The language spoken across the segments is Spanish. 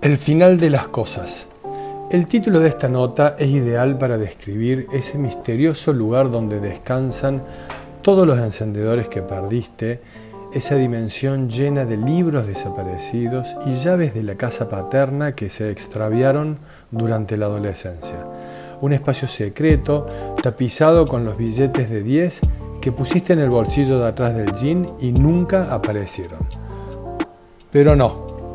El final de las cosas. El título de esta nota es ideal para describir ese misterioso lugar donde descansan todos los encendedores que perdiste, esa dimensión llena de libros desaparecidos y llaves de la casa paterna que se extraviaron durante la adolescencia. Un espacio secreto, tapizado con los billetes de 10 que pusiste en el bolsillo de atrás del jean y nunca aparecieron. Pero no,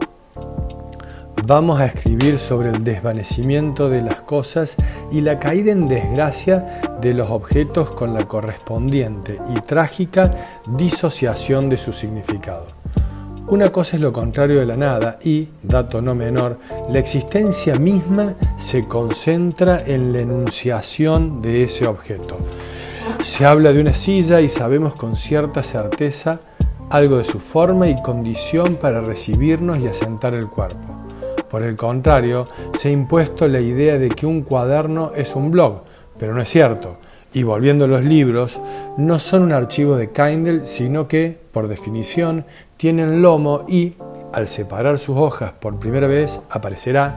vamos a escribir sobre el desvanecimiento de las cosas y la caída en desgracia de los objetos con la correspondiente y trágica disociación de su significado. Una cosa es lo contrario de la nada y, dato no menor, la existencia misma se concentra en la enunciación de ese objeto. Se habla de una silla y sabemos con cierta certeza algo de su forma y condición para recibirnos y asentar el cuerpo. Por el contrario, se ha impuesto la idea de que un cuaderno es un blog, pero no es cierto. Y volviendo a los libros, no son un archivo de Kindle, sino que, por definición, tienen lomo y, al separar sus hojas por primera vez, aparecerá,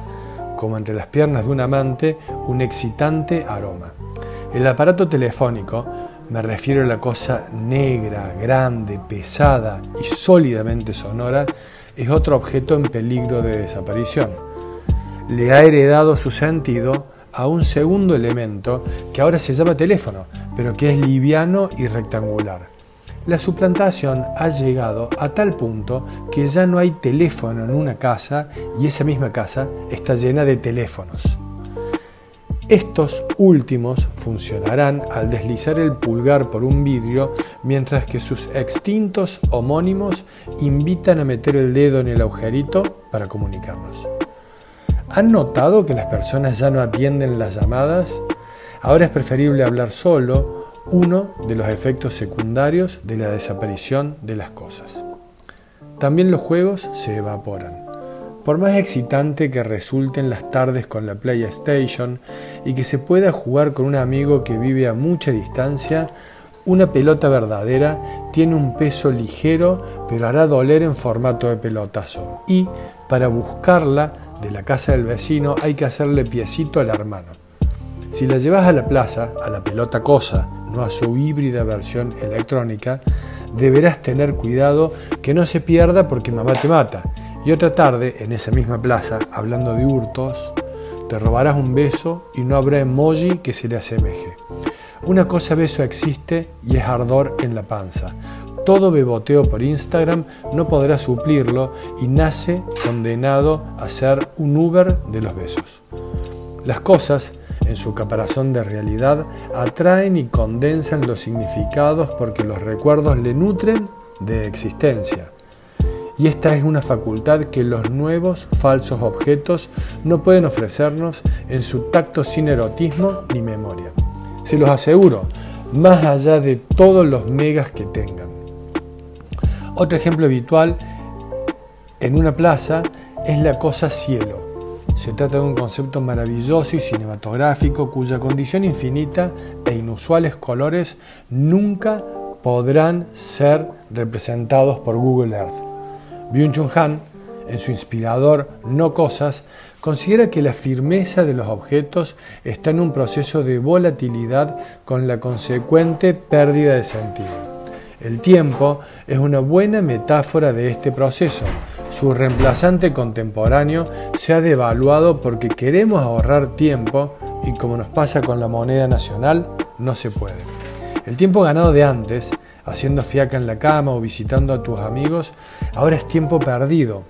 como entre las piernas de un amante, un excitante aroma. El aparato telefónico, me refiero a la cosa negra, grande, pesada y sólidamente sonora, es otro objeto en peligro de desaparición. Le ha heredado su sentido a un segundo elemento que ahora se llama teléfono, pero que es liviano y rectangular. La suplantación ha llegado a tal punto que ya no hay teléfono en una casa y esa misma casa está llena de teléfonos. Estos últimos funcionarán al deslizar el pulgar por un vidrio, mientras que sus extintos homónimos invitan a meter el dedo en el agujerito para comunicarnos. ¿Han notado que las personas ya no atienden las llamadas? Ahora es preferible hablar solo, uno de los efectos secundarios de la desaparición de las cosas. También los juegos se evaporan. Por más excitante que resulten las tardes con la PlayStation y que se pueda jugar con un amigo que vive a mucha distancia, una pelota verdadera tiene un peso ligero pero hará doler en formato de pelotazo. Y para buscarla de la casa del vecino hay que hacerle piecito al hermano. Si la llevas a la plaza, a la pelota cosa, no a su híbrida versión electrónica, deberás tener cuidado que no se pierda porque mamá te mata y otra tarde, en esa misma plaza, hablando de hurtos, te robarás un beso y no habrá emoji que se le asemeje. Una cosa beso existe y es ardor en la panza. Todo beboteo por Instagram no podrá suplirlo y nace condenado a ser un Uber de los besos. Las cosas, en su caparazón de realidad, atraen y condensan los significados porque los recuerdos le nutren de existencia y esta es una facultad que los nuevos falsos objetos no pueden ofrecernos en su tacto sin erotismo ni memoria. Se los aseguro, más allá de todos los megas que tengan. Otro ejemplo habitual en una plaza es la cosa cielo. Se trata de un concepto maravilloso y cinematográfico cuya condición infinita e inusuales colores nunca podrán ser representados por Google Earth. Byung-Chun Han, en su inspirador No Cosas, considera que la firmeza de los objetos está en un proceso de volatilidad con la consecuente pérdida de sentido. El tiempo es una buena metáfora de este proceso. Su reemplazante contemporáneo se ha devaluado porque queremos ahorrar tiempo y como nos pasa con la moneda nacional, no se puede. El tiempo ganado de antes haciendo fiaca en la cama o visitando a tus amigos, ahora es tiempo perdido.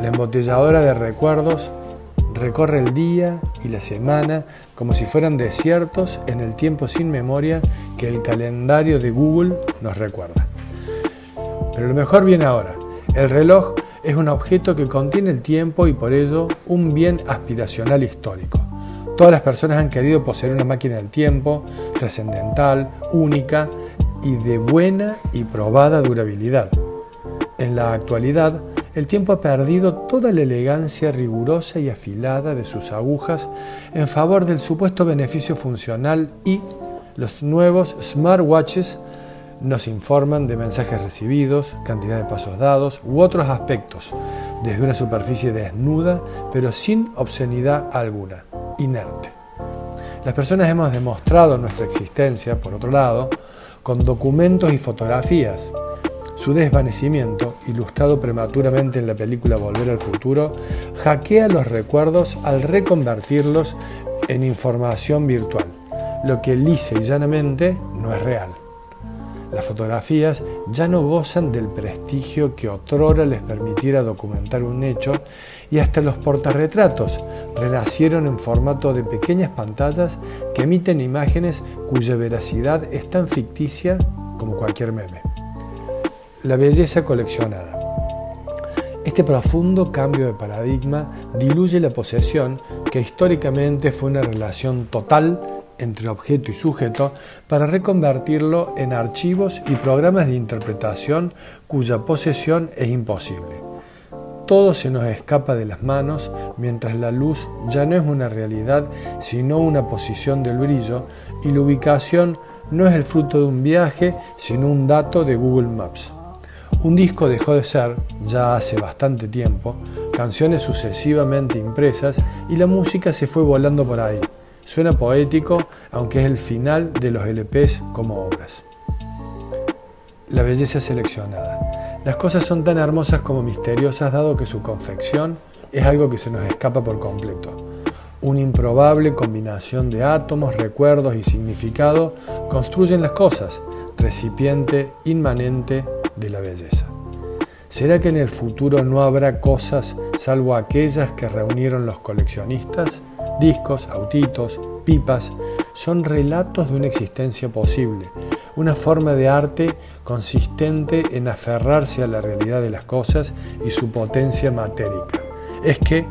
La embotelladora de recuerdos recorre el día y la semana como si fueran desiertos en el tiempo sin memoria que el calendario de Google nos recuerda. Pero lo mejor viene ahora. El reloj es un objeto que contiene el tiempo y por ello un bien aspiracional histórico. Todas las personas han querido poseer una máquina del tiempo, trascendental, única, y de buena y probada durabilidad. En la actualidad, el tiempo ha perdido toda la elegancia rigurosa y afilada de sus agujas en favor del supuesto beneficio funcional y los nuevos smartwatches nos informan de mensajes recibidos, cantidad de pasos dados u otros aspectos, desde una superficie desnuda pero sin obscenidad alguna, inerte. Las personas hemos demostrado nuestra existencia, por otro lado, con documentos y fotografías. Su desvanecimiento, ilustrado prematuramente en la película Volver al Futuro, hackea los recuerdos al reconvertirlos en información virtual, lo que lisa y llanamente no es real. Las fotografías ya no gozan del prestigio que otrora les permitiera documentar un hecho y hasta los portarretratos renacieron en formato de pequeñas pantallas que emiten imágenes cuya veracidad es tan ficticia como cualquier meme. La belleza coleccionada. Este profundo cambio de paradigma diluye la posesión, que históricamente fue una relación total entre objeto y sujeto para reconvertirlo en archivos y programas de interpretación cuya posesión es imposible. Todo se nos escapa de las manos mientras la luz ya no es una realidad sino una posición del brillo y la ubicación no es el fruto de un viaje sino un dato de Google Maps. Un disco dejó de ser, ya hace bastante tiempo, canciones sucesivamente impresas y la música se fue volando por ahí Suena poético, aunque es el final de los LPs como obras. La belleza seleccionada. Las cosas son tan hermosas como misteriosas dado que su confección es algo que se nos escapa por completo. Una improbable combinación de átomos, recuerdos y significado construyen las cosas, recipiente inmanente de la belleza. ¿Será que en el futuro no habrá cosas salvo aquellas que reunieron los coleccionistas? Discos, autitos, pipas, son relatos de una existencia posible, una forma de arte consistente en aferrarse a la realidad de las cosas y su potencia matérica. Es que,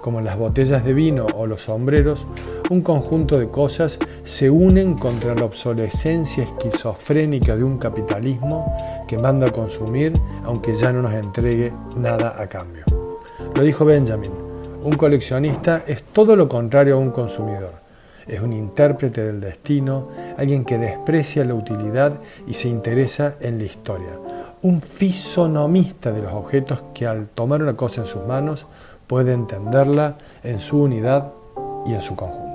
como las botellas de vino o los sombreros, un conjunto de cosas se unen contra la obsolescencia esquizofrénica de un capitalismo que manda a consumir aunque ya no nos entregue nada a cambio. Lo dijo Benjamin, un coleccionista es todo lo contrario a un consumidor. Es un intérprete del destino, alguien que desprecia la utilidad y se interesa en la historia. Un fisonomista de los objetos que al tomar una cosa en sus manos puede entenderla en su unidad y en su conjunto.